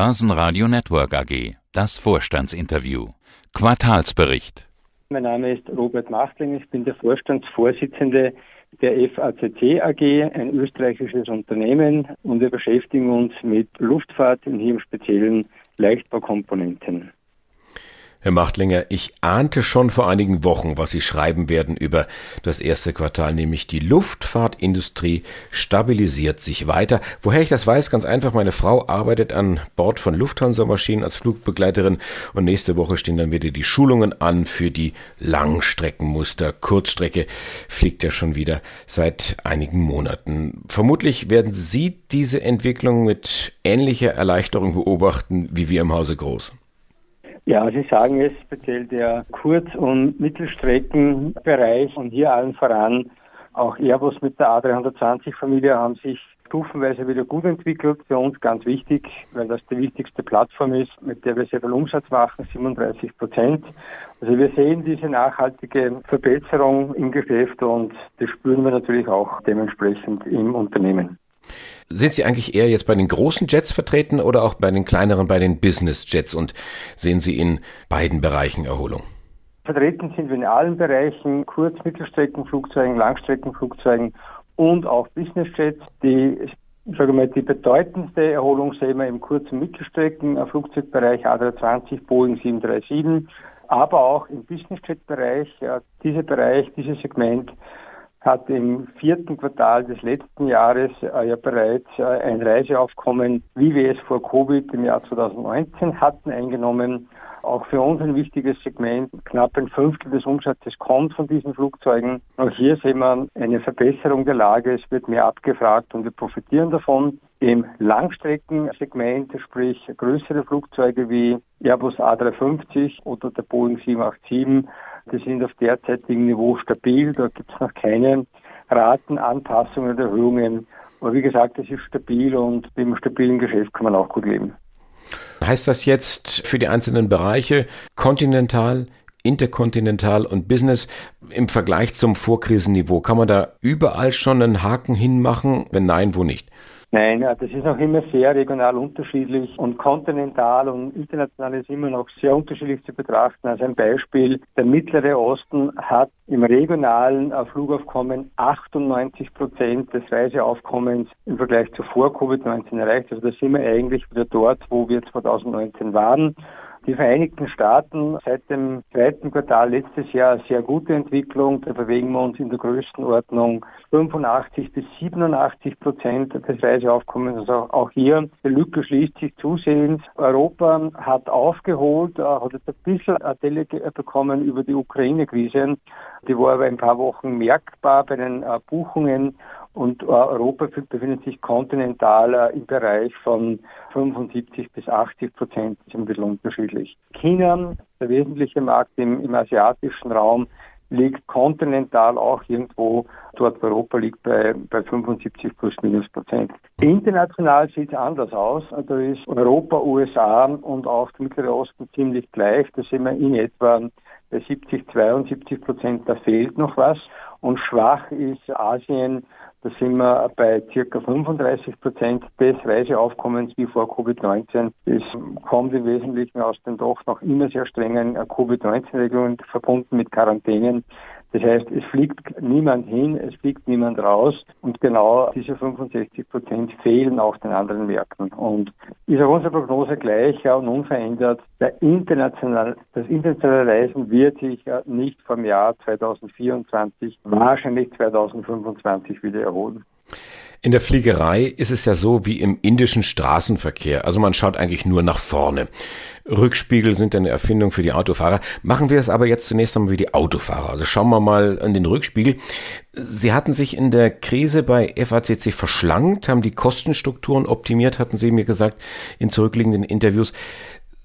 Börsenradio Network AG. Das Vorstandsinterview. Quartalsbericht. Mein Name ist Robert Machtling. Ich bin der Vorstandsvorsitzende der FACC AG, ein österreichisches Unternehmen, und wir beschäftigen uns mit Luftfahrt und hier im Speziellen Leichtbaukomponenten. Herr Machtlinger, ich ahnte schon vor einigen Wochen, was Sie schreiben werden über das erste Quartal, nämlich die Luftfahrtindustrie stabilisiert sich weiter. Woher ich das weiß, ganz einfach, meine Frau arbeitet an Bord von Lufthansa-Maschinen als Flugbegleiterin und nächste Woche stehen dann wieder die Schulungen an für die Langstreckenmuster. Kurzstrecke fliegt ja schon wieder seit einigen Monaten. Vermutlich werden Sie diese Entwicklung mit ähnlicher Erleichterung beobachten wie wir im Hause Groß. Ja, Sie sagen es, speziell der Kurz- und Mittelstreckenbereich und hier allen voran auch Airbus mit der A320-Familie haben sich stufenweise wieder gut entwickelt. Für uns ganz wichtig, weil das die wichtigste Plattform ist, mit der wir sehr viel Umsatz machen, 37 Prozent. Also wir sehen diese nachhaltige Verbesserung im Geschäft und das spüren wir natürlich auch dementsprechend im Unternehmen. Sind Sie eigentlich eher jetzt bei den großen Jets vertreten oder auch bei den kleineren, bei den Business Jets und sehen Sie in beiden Bereichen Erholung? Vertreten sind wir in allen Bereichen, Kurz-, Mittelstreckenflugzeugen, Langstreckenflugzeugen und auch Business Jets. Die sage mal, die bedeutendste Erholung sehen wir im Kurz- und Mittelstreckenflugzeugbereich A320, Boeing 737, aber auch im Business Jet Bereich. Ja, dieser Bereich, dieses Segment hat im vierten Quartal des letzten Jahres äh, ja bereits äh, ein Reiseaufkommen, wie wir es vor Covid im Jahr 2019 hatten, eingenommen. Auch für uns ein wichtiges Segment. Knapp ein Fünftel des Umsatzes kommt von diesen Flugzeugen. Auch hier sehen wir eine Verbesserung der Lage. Es wird mehr abgefragt und wir profitieren davon. Im Langstreckensegment, sprich größere Flugzeuge wie Airbus A350 oder der Boeing 787, die sind auf derzeitigem Niveau stabil. Da gibt es noch keine Ratenanpassungen oder Erhöhungen. Aber wie gesagt, es ist stabil und mit einem stabilen Geschäft kann man auch gut leben. Heißt das jetzt für die einzelnen Bereiche kontinental, interkontinental und Business im Vergleich zum Vorkrisenniveau? Kann man da überall schon einen Haken hinmachen? Wenn nein, wo nicht? Nein, das ist noch immer sehr regional unterschiedlich und kontinental und international ist immer noch sehr unterschiedlich zu betrachten. Also ein Beispiel, der Mittlere Osten hat im regionalen Flugaufkommen 98 Prozent des Reiseaufkommens im Vergleich zu vor Covid-19 erreicht. Also da sind wir eigentlich wieder dort, wo wir 2019 waren. Die Vereinigten Staaten seit dem zweiten Quartal letztes Jahr sehr gute Entwicklung. Da bewegen wir uns in der Größenordnung 85 bis 87 Prozent des Reiseaufkommens. Also auch hier, die Lücke schließt sich zusehends. Europa hat aufgeholt, äh, hat jetzt ein bisschen Delle bekommen über die Ukraine-Krise. Die war aber ein paar Wochen merkbar bei den äh, Buchungen und äh, Europa befindet sich kontinental im Bereich von 75 bis 80 Prozent, ist ein bisschen unterschiedlich. China, der wesentliche Markt im, im asiatischen Raum, liegt kontinental auch irgendwo, dort Europa liegt bei, bei 75 plus minus Prozent. International sieht es anders aus. Da ist Europa, USA und auch der Mittlere Osten ziemlich gleich. Da sind wir in etwa bei 70, 72 Prozent, da fehlt noch was. Und schwach ist Asien da sind wir bei circa 35 Prozent des Reiseaufkommens wie vor Covid-19. Das kommt im Wesentlichen aus den doch noch immer sehr strengen Covid-19-Regelungen verbunden mit Quarantänen. Das heißt, es fliegt niemand hin, es fliegt niemand raus und genau diese 65 Prozent fehlen auch den anderen Märkten. Und ist auch unsere Prognose gleich ja, und unverändert. Der international, das internationale Reisen wird sich ja nicht vom Jahr 2024, wahrscheinlich 2025 wieder erholen. In der Fliegerei ist es ja so wie im indischen Straßenverkehr. Also man schaut eigentlich nur nach vorne. Rückspiegel sind eine Erfindung für die Autofahrer. Machen wir es aber jetzt zunächst einmal wie die Autofahrer. Also schauen wir mal an den Rückspiegel. Sie hatten sich in der Krise bei FACC verschlankt, haben die Kostenstrukturen optimiert, hatten Sie mir gesagt in zurückliegenden Interviews.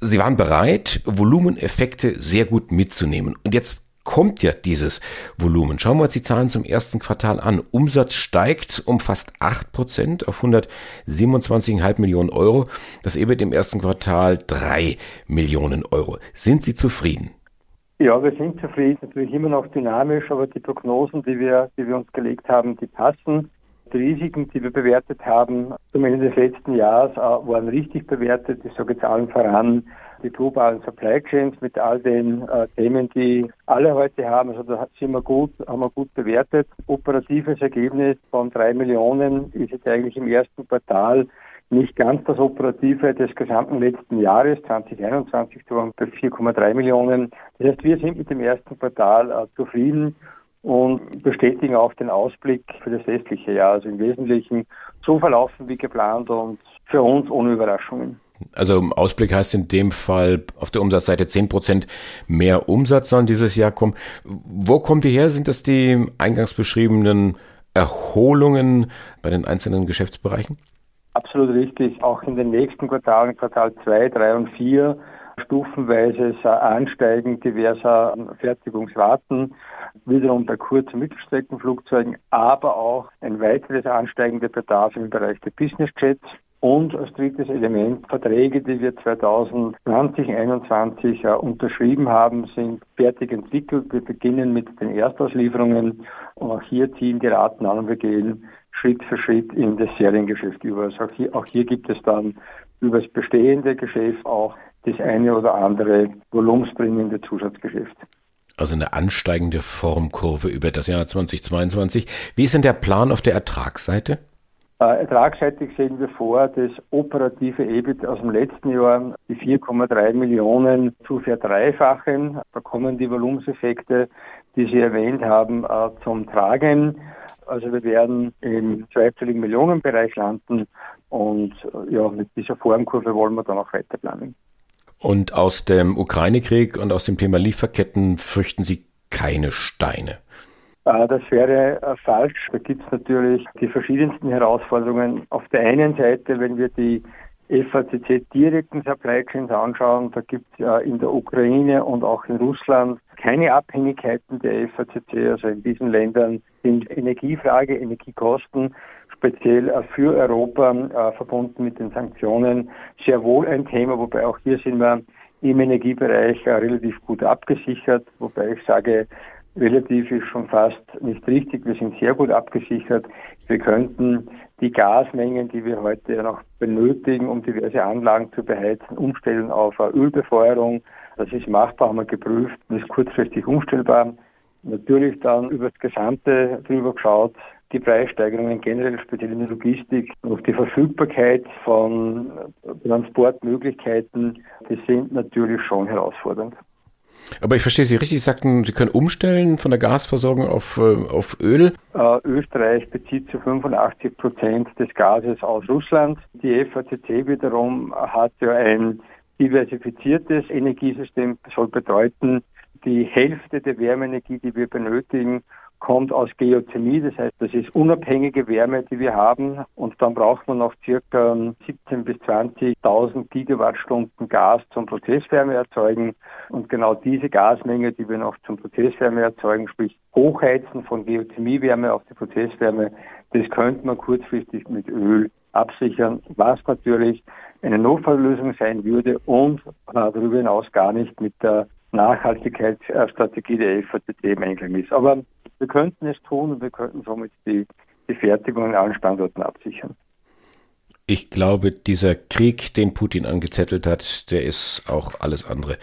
Sie waren bereit, Volumeneffekte sehr gut mitzunehmen. Und jetzt kommt ja dieses Volumen. Schauen wir uns die Zahlen zum ersten Quartal an. Umsatz steigt um fast 8% auf 127,5 Millionen Euro. Das EBIT im ersten Quartal 3 Millionen Euro. Sind Sie zufrieden? Ja, wir sind zufrieden. Natürlich immer noch dynamisch, aber die Prognosen, die wir, die wir uns gelegt haben, die passen. die Risiken, die wir bewertet haben, zum Ende des letzten Jahres, äh, waren richtig bewertet. Ich sage jetzt allen voran die globalen Supply Chains mit all den äh, Themen, die alle heute haben. Also da sind wir gut, haben wir gut bewertet. Operatives Ergebnis von drei Millionen ist jetzt eigentlich im ersten Quartal nicht ganz das Operative des gesamten letzten Jahres, 2021, waren bei 4,3 Millionen. Das heißt, wir sind mit dem ersten Quartal äh, zufrieden und bestätigen auch den Ausblick für das restliche Jahr. Also im Wesentlichen so verlaufen wie geplant und für uns ohne Überraschungen. Also Ausblick heißt in dem Fall auf der Umsatzseite 10 Prozent mehr Umsatz sollen dieses Jahr kommen. Wo kommt die her? Sind das die eingangs beschriebenen Erholungen bei den einzelnen Geschäftsbereichen? Absolut richtig. Auch in den nächsten Quartalen, Quartal 2, 3 und 4, stufenweises Ansteigen diverser Fertigungsraten, wiederum bei Kurz- und Mittelstreckenflugzeugen, aber auch ein weiteres Ansteigen der Bedarf im Bereich der Business Jets. Und als drittes Element, Verträge, die wir 2020, 2021 äh, unterschrieben haben, sind fertig entwickelt. Wir beginnen mit den Erstauslieferungen und auch hier ziehen die Raten an und wir gehen Schritt für Schritt in das Seriengeschäft über. Also auch hier, auch hier gibt es dann über das bestehende Geschäft auch das eine oder andere volumensbringende Zusatzgeschäft. Also eine ansteigende Formkurve über das Jahr 2022. Wie ist denn der Plan auf der Ertragsseite? Äh, ertragsseitig sehen wir vor, das operative EBIT aus dem letzten Jahr, die 4,3 Millionen zu verdreifachen. Da kommen die Volumenseffekte, die Sie erwähnt haben, äh, zum Tragen. Also wir werden im zweistelligen Millionenbereich landen und äh, ja, mit dieser Formkurve wollen wir dann auch weiter planen. Und aus dem Ukraine-Krieg und aus dem Thema Lieferketten fürchten Sie keine Steine? Äh, das wäre äh, falsch. Da gibt es natürlich die verschiedensten Herausforderungen. Auf der einen Seite, wenn wir die FACC direkten Supply Chains anschauen, da gibt es äh, in der Ukraine und auch in Russland keine Abhängigkeiten der FACC. Also in diesen Ländern sind Energiefrage, Energiekosten speziell für Europa verbunden mit den Sanktionen sehr wohl ein Thema, wobei auch hier sind wir im Energiebereich relativ gut abgesichert, wobei ich sage, relativ ist schon fast nicht richtig. Wir sind sehr gut abgesichert. Wir könnten die Gasmengen, die wir heute noch benötigen, um diverse Anlagen zu beheizen, umstellen auf eine Ölbefeuerung. Das ist machbar, haben wir geprüft und ist kurzfristig umstellbar. Natürlich dann über das Gesamte drüber geschaut, die Preissteigerungen generell, speziell in der Logistik, auf die Verfügbarkeit von Transportmöglichkeiten, die sind natürlich schon herausfordernd. Aber ich verstehe Sie richtig, Sie sagten, Sie können umstellen von der Gasversorgung auf, äh, auf Öl. Äh, Österreich bezieht zu 85 Prozent des Gases aus Russland. Die FACC wiederum hat ja ein diversifiziertes Energiesystem, soll bedeuten, die Hälfte der Wärmeenergie, die wir benötigen, kommt aus Geothermie, das heißt, das ist unabhängige Wärme, die wir haben und dann braucht man noch circa 17 bis 20.000 Gigawattstunden Gas zum Prozesswärme erzeugen und genau diese Gasmenge, die wir noch zum Prozesswärme erzeugen, sprich Hochheizen von Geothermiewärme auf die Prozesswärme, das könnte man kurzfristig mit Öl absichern, was natürlich eine Notfalllösung sein würde und äh, darüber hinaus gar nicht mit der Nachhaltigkeitsstrategie der FATT im Einklang ist. Aber wir könnten es tun und wir könnten somit die, die Fertigung an allen Standorten absichern. Ich glaube, dieser Krieg, den Putin angezettelt hat, der ist auch alles andere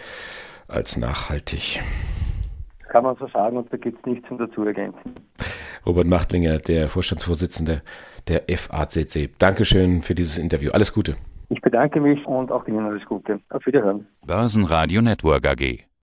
als nachhaltig. Kann man so sagen und da gibt es nichts zum dazu ergänzen. Robert Machtlinger, der Vorstandsvorsitzende der FACC. Dankeschön für dieses Interview. Alles Gute. Ich bedanke mich und auch Ihnen alles Gute. Auf Wiederhören. Börsenradio Network AG.